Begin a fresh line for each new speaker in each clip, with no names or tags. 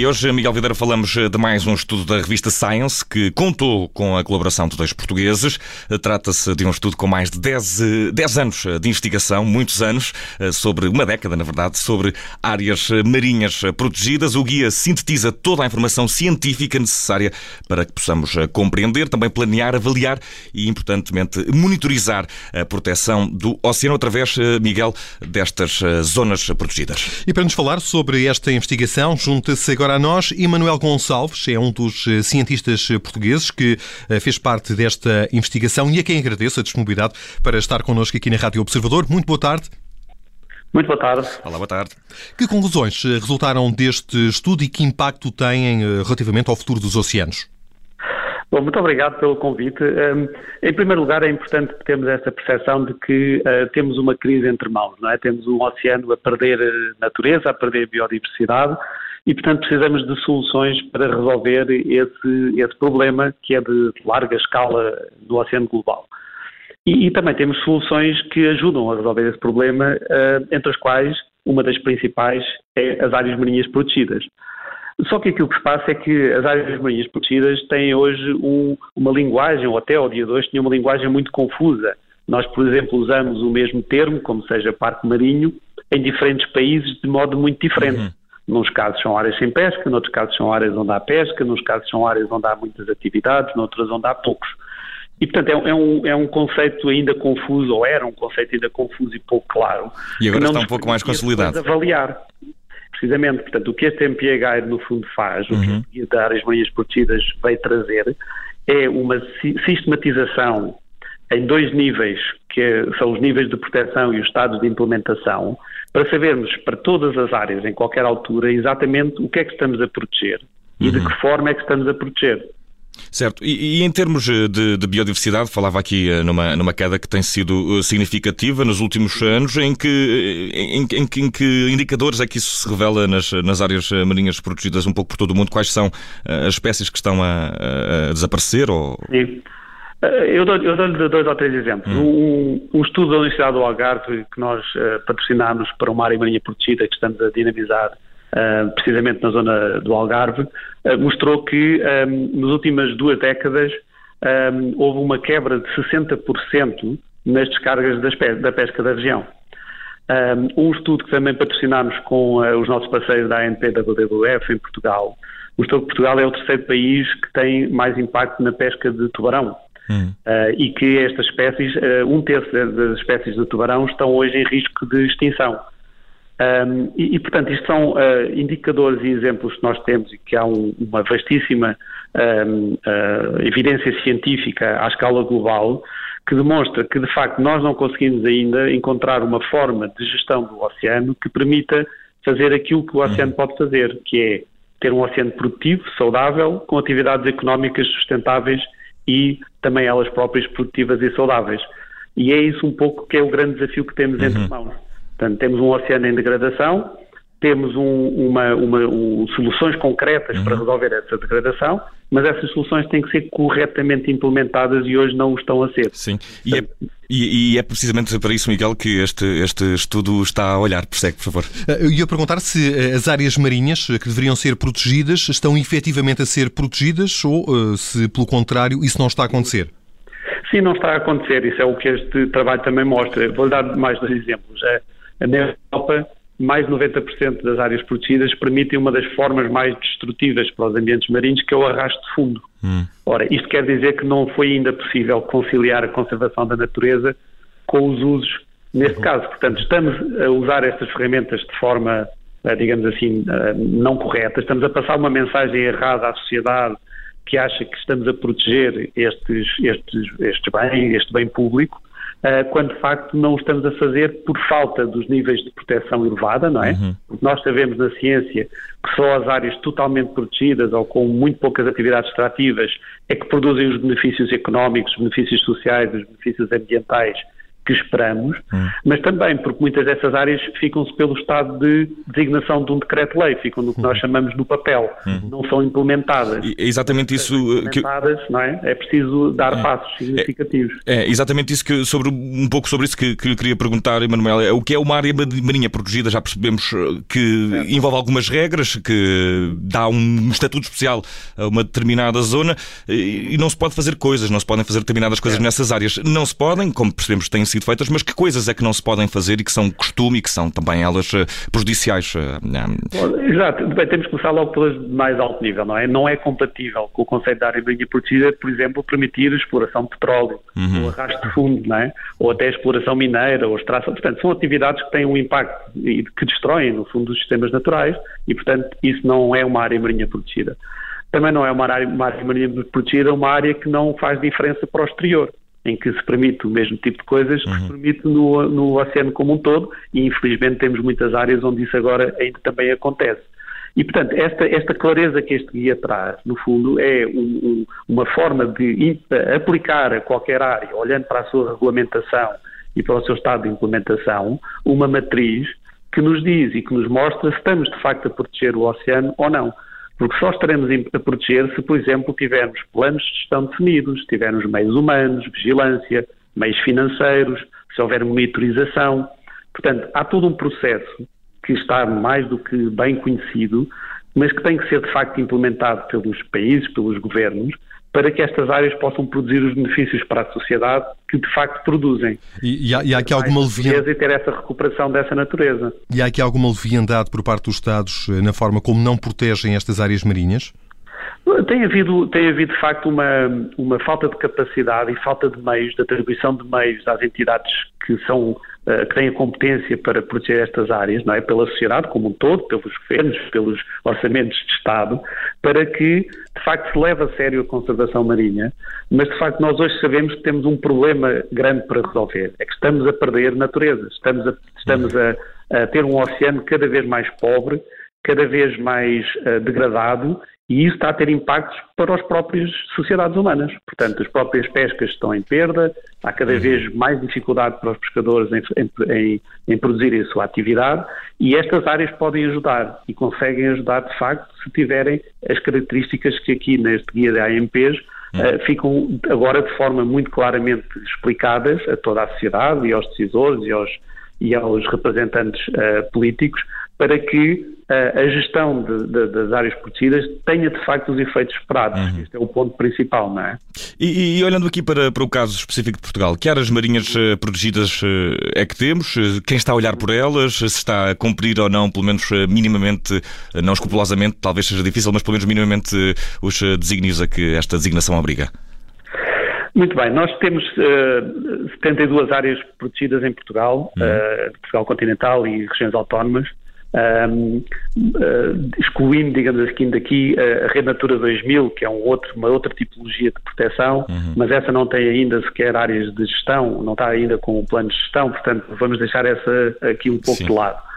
E hoje, Miguel Videira, falamos de mais um estudo da revista Science que contou com a colaboração de dois portugueses. Trata-se de um estudo com mais de 10, 10 anos de investigação, muitos anos, sobre uma década, na verdade, sobre áreas marinhas protegidas. O guia sintetiza toda a informação científica necessária para que possamos compreender, também planear, avaliar e, importantemente, monitorizar a proteção do oceano através, Miguel, destas zonas protegidas.
E para nos falar sobre esta investigação, junta-se agora a nós Emanuel Gonçalves, é um dos eh, cientistas portugueses que eh, fez parte desta investigação e a quem agradeço a disponibilidade para estar connosco aqui na Rádio Observador. Muito boa tarde.
Muito boa tarde.
Olá, boa tarde.
Que conclusões eh, resultaram deste estudo e que impacto têm relativamente ao futuro dos oceanos?
Bom, muito obrigado pelo convite. Um, em primeiro lugar, é importante termos esta percepção de que temos uma crise entre mãos, não é? Temos um oceano a perder eh, natureza, a perder biodiversidade e, portanto, precisamos de soluções para resolver esse, esse problema que é de larga escala do oceano global. E, e também temos soluções que ajudam a resolver esse problema, uh, entre as quais uma das principais é as áreas marinhas protegidas. Só que aquilo que se passa é que as áreas marinhas protegidas têm hoje um, uma linguagem, ou até ao dia de hoje, tinham uma linguagem muito confusa. Nós, por exemplo, usamos o mesmo termo, como seja parque marinho, em diferentes países de modo muito diferente. Uhum. Nos casos são áreas sem pesca, noutros casos são áreas onde há pesca, nos casos são áreas onde há muitas atividades, noutras onde há poucos. E, portanto, é, é, um, é um conceito ainda confuso, ou era um conceito ainda confuso e pouco claro.
E agora está um pouco mais consolidado.
avaliar precisamente. Portanto, o que este MPA no fundo, faz, uhum. o que Guia Áreas Marinhas Protegidas veio trazer, é uma sistematização em dois níveis, que são os níveis de proteção e os estados de implementação, para sabermos para todas as áreas, em qualquer altura, exatamente o que é que estamos a proteger e uhum. de que forma é que estamos a proteger.
Certo. E, e em termos eh, de, de, biodiversidade, falava aqui eh, numa, numa queda que tem sido eh, significativa nos últimos anos, em que, em, em, em que indicadores é que isso se revela nas, nas áreas marinhas protegidas um pouco por todo o mundo? Quais são as espécies que estão a, a desaparecer? Ou...
Sim. Eu dou-lhe dou dois ou três exemplos. Hum. Um, um, estudo da Universidade do Algarve que nós uh, patrocinámos para uma área marinha protegida que estamos a dinamizar uh, precisamente na zona do Algarve, uh, mostrou que um, ehm, nas últimas duas décadas um, ehm, houve uma quebra de 60% nas descargas da pesca da região. Ehm, um estudo que também patrocinámos com os nossos parceiros da ANP da WWF em Portugal mostrou que Portugal é o terceiro país que tem mais impacto na pesca de tubarão. Uh, e que estas espécies, uh, um terço das espécies de tubarão estão hoje em risco de extinção. Um, e, e, portanto, isto são uh, indicadores e exemplos que nós temos e que há um, uma vastíssima um, evidência científica à escala global que demonstra que, de facto, nós não conseguimos ainda encontrar uma forma de gestão do oceano que permita fazer aquilo que o oceano pode fazer, que é ter um oceano produtivo, saudável, com atividades económicas sustentáveis e também elas próprias produtivas e saudáveis. E é isso um pouco que é o grande desafio que temos uhum. entre mãos. Portanto, temos um oceano em degradação, temos um, uma, uma, um, soluções concretas uhum. para resolver essa degradação, mas essas soluções têm que ser corretamente implementadas e hoje não o estão a ser.
Sim, e é, e, e é precisamente para isso, Miguel, que este, este estudo está a olhar. Persegue, por favor.
Eh, eu ia perguntar se eh, as áreas marinhas que deveriam ser protegidas estão efetivamente a ser protegidas ou eh, se, pelo contrário, isso não está a acontecer.
Sim, não está a acontecer. Isso é o que este trabalho também mostra. Vou dar mais dois exemplos. Na Europa, mais de 90% das áreas protegidas permitem uma das formas mais destrutivas para os ambientes marinhos, que é o arrasto de fundo. Hum. Ora, isto quer dizer que não foi ainda possível conciliar a conservação da natureza com os usos neste uhum. caso. Portanto, estamos a usar estas ferramentas de forma, eh, digamos assim, eh, não correta. Estamos a passar uma mensagem errada à sociedade que acha que estamos a proteger estes, estes, estes bens, este bem público, quando de facto não o estamos a fazer por falta dos níveis de proteção elevada, não é? Uhum. Porque nós sabemos na ciência que só as áreas totalmente protegidas ou com muito poucas atividades extrativas é que produzem os benefícios económicos, os benefícios sociais, os benefícios ambientais que esperamos, hum. mas também porque muitas dessas áreas ficam-se pelo estado de designação de um decreto-lei, ficam no que nós hum. chamamos no papel, hum. não são implementadas.
É exatamente isso
que não é? É preciso dar é. passos significativos.
É, é, exatamente isso que sobre um pouco sobre isso que, que lhe queria perguntar, Emanuel. É, o que é uma área marinha protegida? Já percebemos eh, que é. envolve algumas regras, que dá um estatuto especial a uma determinada zona e não se pode fazer coisas, não se podem fazer determinadas coisas nessas áreas. Não se podem, como percebemos, têm sido feitas, mas que coisas é que não se podem fazer e que são costume e que são também elas eh, prejudiciais?
Eh, exato. Bem, temos que começar logo pelas de mais alto nível, não é? Não é compatível com o conceito da área marinha protegida, por exemplo, permitir a exploração de petróleo, uhum. ou arrasto de fundo, não é? Ou até a exploração mineira, ou extração. Portanto, são atividades que têm um impacto e que destroem, no fundo, os sistemas naturais e, portanto, isso não é uma área marinha protegida. Também não é uma área, uma área marinha protegida, uma área que não faz diferença para o exterior em que se permite o mesmo tipo de coisas que se uhum. permite no, no oceano como um todo e infelizmente temos muitas áreas onde isso agora ainda também acontece. E, portanto, esta, esta clareza que este guia traz, no fundo, é um, um, uma forma de aplicar a qualquer área, olhando para a sua regulamentação e para o seu estado de implementação, uma matriz que nos diz e que nos mostra se estamos de facto a proteger o oceano ou não. Porque só estaremos a proteger se, por exemplo, tivermos planos de gestão definidos, tivermos meios humanos, vigilância, meios financeiros, se houver monitorização. Portanto, há todo um processo que está mais do que bem conhecido, mas que tem que ser de facto implementado pelos países, pelos governos, para que estas áreas possam produzir os benefícios para a sociedade que de facto produzem.
E, e, há, e há, aqui alguma leviandade...
E ter essa recuperação dessa natureza.
E há aqui alguma leviandade por parte dos Estados eh, na forma como não protegem estas áreas marinhas?
Tem havido, tem havido de facto uma, uma falta de capacidade e falta de meios, de atribuição de meios às entidades que são que têm a competência para proteger estas áreas, não é? Pela sociedade como um todo, pelos governos, pelos orçamentos de Estado, para que de facto se leve a sério a conservação marinha, mas de facto nós hoje sabemos que temos um problema grande para resolver, é que estamos a perder natureza, estamos a, estamos a, a ter um oceano cada vez mais pobre, cada vez mais uh, degradado e isso está a ter impactos para as próprias sociedades humanas. Portanto, as próprias pescas estão em perda, há cada uhum. vez mais dificuldade para os pescadores em, em, em, produzirem a sua atividade e estas áreas podem ajudar e conseguem ajudar de facto se tiverem as características que aqui neste guia de AMPs uhum. uh, ficam agora de forma muito claramente explicadas a toda a sociedade e aos decisores e aos, e aos representantes uh, políticos para que uh, a gestão de, de, das áreas protegidas tenha de facto os efeitos esperados. Uhum. Este é o ponto principal, não é?
E, e olhando aqui para, para, o caso específico de Portugal, que áreas marinhas uh, protegidas uh, é que temos? Quem está a olhar por elas? Se está a cumprir ou não, pelo menos minimamente, não escrupulosamente, talvez seja difícil, mas pelo menos minimamente os desígnios a que esta designação obriga?
Muito bem, nós temos uh, 72 áreas protegidas em Portugal, uhum. uh, Portugal continental e regiões autónomas, um, uh, excluindo, digamos assim, daqui a Rede Natura 2000, que é um outro, uma outra tipologia de proteção, uhum. mas essa não tem ainda sequer áreas de gestão, não está ainda com um plano de gestão, portanto vamos deixar essa aqui um pouco Sim. de lado.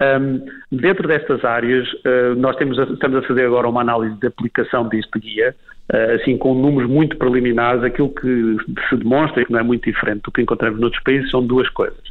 Um, dentro destas áreas, uh, nós temos a, estamos a fazer agora uma análise de aplicação deste guia, uh, assim com números muito preliminares, aquilo que se demonstra e que não é muito diferente do que encontramos noutros países são duas coisas.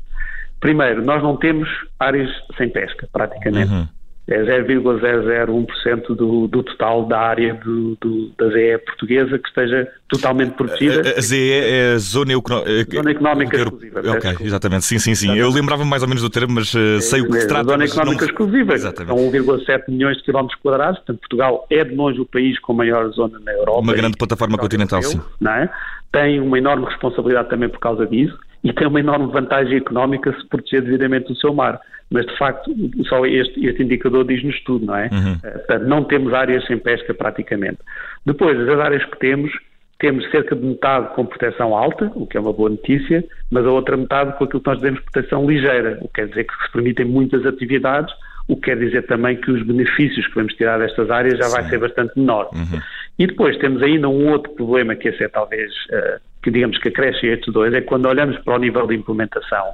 Primeiro, nós não temos áreas sem pesca, praticamente. Uhum. É 0,001% do, do total da área do, do, da ZE portuguesa que esteja totalmente protegida.
A, a ZE é a Zona,
é Zona Económica Exclusiva.
Ok, exatamente. Sim, sim, sim. Eu lembrava mais ou menos do termo, mas uh, sei o que se trata.
Zona Económica não... Exclusiva. Exatamente. São 1,7 milhões de quilómetros quadrados. Portanto, Portugal é de longe o país com maior zona na Europa.
Uma grande plataforma continental, sim.
É? Tem uma enorme responsabilidade também por causa disso e tem uma enorme vantagem económica se proteger devidamente o seu mar. Mas, de facto, só este, este indicador diz-nos tudo, não é? Uhum. Eh, portanto, não temos áreas sem pesca praticamente. Depois, as áreas que temos, temos cerca de metade com proteção alta, o que é uma boa notícia, mas a outra metade com aquilo que nós dizemos proteção ligeira, o que quer dizer que se permitem muitas atividades, o que quer dizer também que os benefícios que vamos tirar destas áreas já Sim. vai ser bastante menor. Uhum. E depois temos ainda um outro problema que esse é talvez uh, que digamos que acresce estes dois, é quando olhamos para o nível de implementação,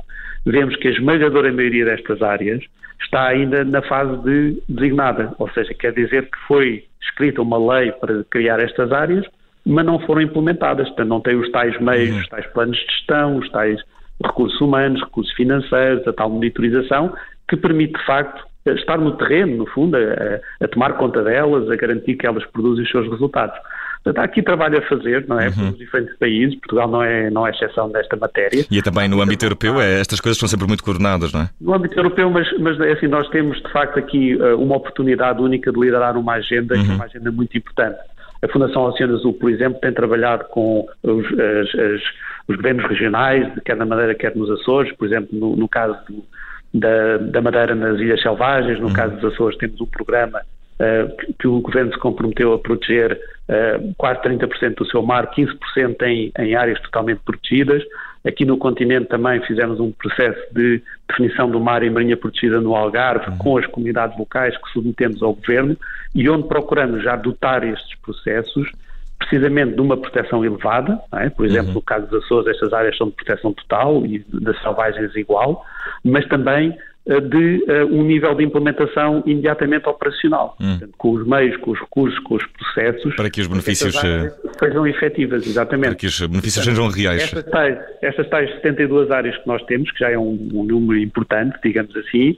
vemos que a esmagadora maioria destas áreas está ainda na fase de designada, ou seja, quer dizer que foi escrita uma lei para criar estas áreas, mas não foram implementadas, portanto não tem os tais meios, uhum. os tais planos de gestão, os tais recursos humanos, recursos financeiros, a tal monitorização, que permite, de facto, estar no terreno, no fundo, a, a tomar conta delas, a garantir que elas produzem os seus resultados. Portanto, há aqui trabalho a fazer, não é? Uhum. Por diferentes países, Portugal não é, não é exceção nesta matéria.
E é também no âmbito europeu, é, estas coisas são sempre muito coordenadas, não é?
No âmbito europeu, mas, mas é assim, nós temos de facto aqui uh, uma oportunidade única de liderar uma agenda, uhum. que é uhum. uma agenda muito importante. A Fundação Oceano Azul, por exemplo, tem trabalhado com os, as, as, os governos regionais, quer na Madeira, quer nos Açores, por exemplo, no, no caso do, da, da, Madeira nas Ilhas Selvagens, no uhum. caso dos Açores temos um programa uh, que, o Governo se comprometeu a proteger uh, quase 30% do seu mar, 15% em, em áreas totalmente protegidas. Aqui no continente também fizemos um processo de definição do mar e marinha protegida no Algarve, uhum. com as comunidades locais que submetemos ao Governo e onde procuramos já dotar estes processos precisamente de uma proteção elevada, é? por exemplo, uhum. no caso dos Açores, estas áreas são de proteção total e das selvagens igual, mas também de uh, um nível de implementação imediatamente operacional, uhum. Portanto, com os meios, com os recursos, com os processos.
Para que os benefícios
eh, sejam efetivas, exatamente.
Para que os benefícios Portanto, sejam reais.
Estas tais, estas tais 72 áreas que nós temos, que já é um, um número importante, digamos assim,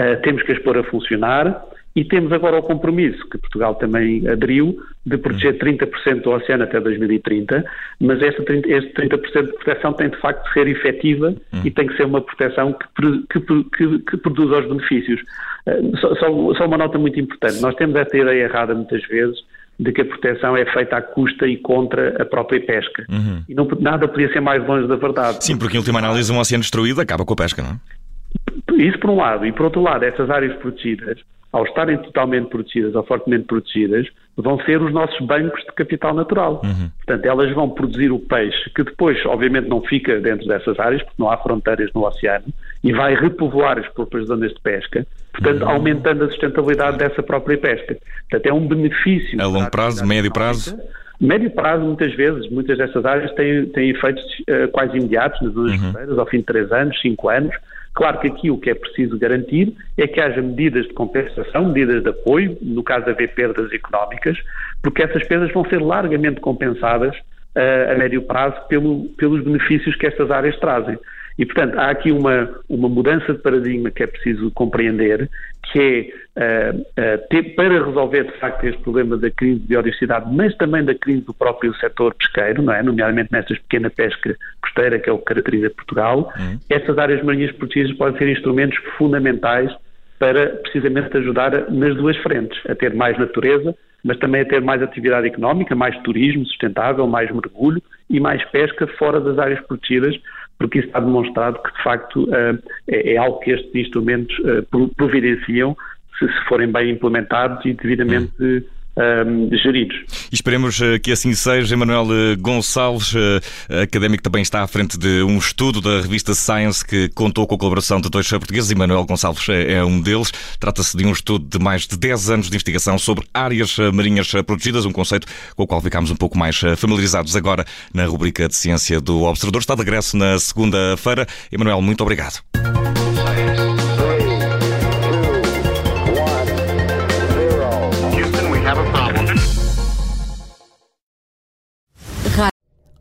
uh, temos que as pôr a funcionar e temos agora o compromisso, que Portugal também aderiu, de proteger 30% do oceano até 2030, mas este 30%, este 30 de proteção tem de facto de ser efetiva hum. e tem que ser uma proteção que, que, que, que produza os benefícios. Uh, só, só, uma nota muito importante: nós temos esta ideia errada muitas vezes de que a proteção é feita à custa e contra a própria pesca. Uhum. E não, nada podia ser mais longe da verdade.
Sim, porque em última análise um oceano destruído acaba com a pesca, não
é? Isso por um lado. E por outro lado, essas áreas protegidas ao estarem totalmente protegidas ou fortemente protegidas, vão ser os nossos bancos de capital natural. Uhum. Portanto, elas vão produzir o peixe, que depois, obviamente, não fica dentro dessas áreas, porque não há fronteiras no oceano, e vai repovoar as próprias zonas de pesca, portanto, uhum. aumentando a sustentabilidade dessa própria pesca. Portanto, é um benefício.
A longo prazo, médio prazo?
Médio prazo, muitas vezes, muitas dessas áreas têm, têm efeitos uh, quase imediatos nas zonas uhum. costeiras, ao fim de 3 anos, 5 anos, Claro que aqui o que é preciso garantir é que haja medidas de compensação, medidas de apoio, no caso de haver perdas económicas, porque essas perdas vão ser largamente compensadas uh, a médio prazo pelo, pelos benefícios que estas áreas trazem. E, portanto, há aqui uma, uma mudança de paradigma que é preciso compreender, que é uh, uh, ter, para resolver, de facto, este problema da crise de biodiversidade, mas também da crise do próprio setor pesqueiro, não é? nomeadamente nestas pequena pesca costeira, que é o que caracteriza Portugal, uhum. estas áreas marinhas protegidas podem ser instrumentos fundamentais para, precisamente, ajudar nas duas frentes, a ter mais natureza, mas também a ter mais atividade económica, mais turismo sustentável, mais mergulho e mais pesca fora das áreas protegidas, porque isso está demonstrado que, de facto, eh, é, é algo que estes instrumentos eh, providenciam se, forem bem implementados e devidamente hum um, geridos.
E esperemos eh, que assim seja. Emanuel eh, Gonçalves, eh, académico, também está à frente de um estudo da revista Science que contou com a colaboração de dois portugueses. Emanuel Gonçalves é um deles. Trata-se de um estudo de mais de 10 anos de investigação sobre áreas marinhas protegidas, um conceito com o qual ficámos um pouco mais familiarizados agora na rubrica de ciência do Observador. Está de regresso na segunda-feira. Emanuel, muito obrigado.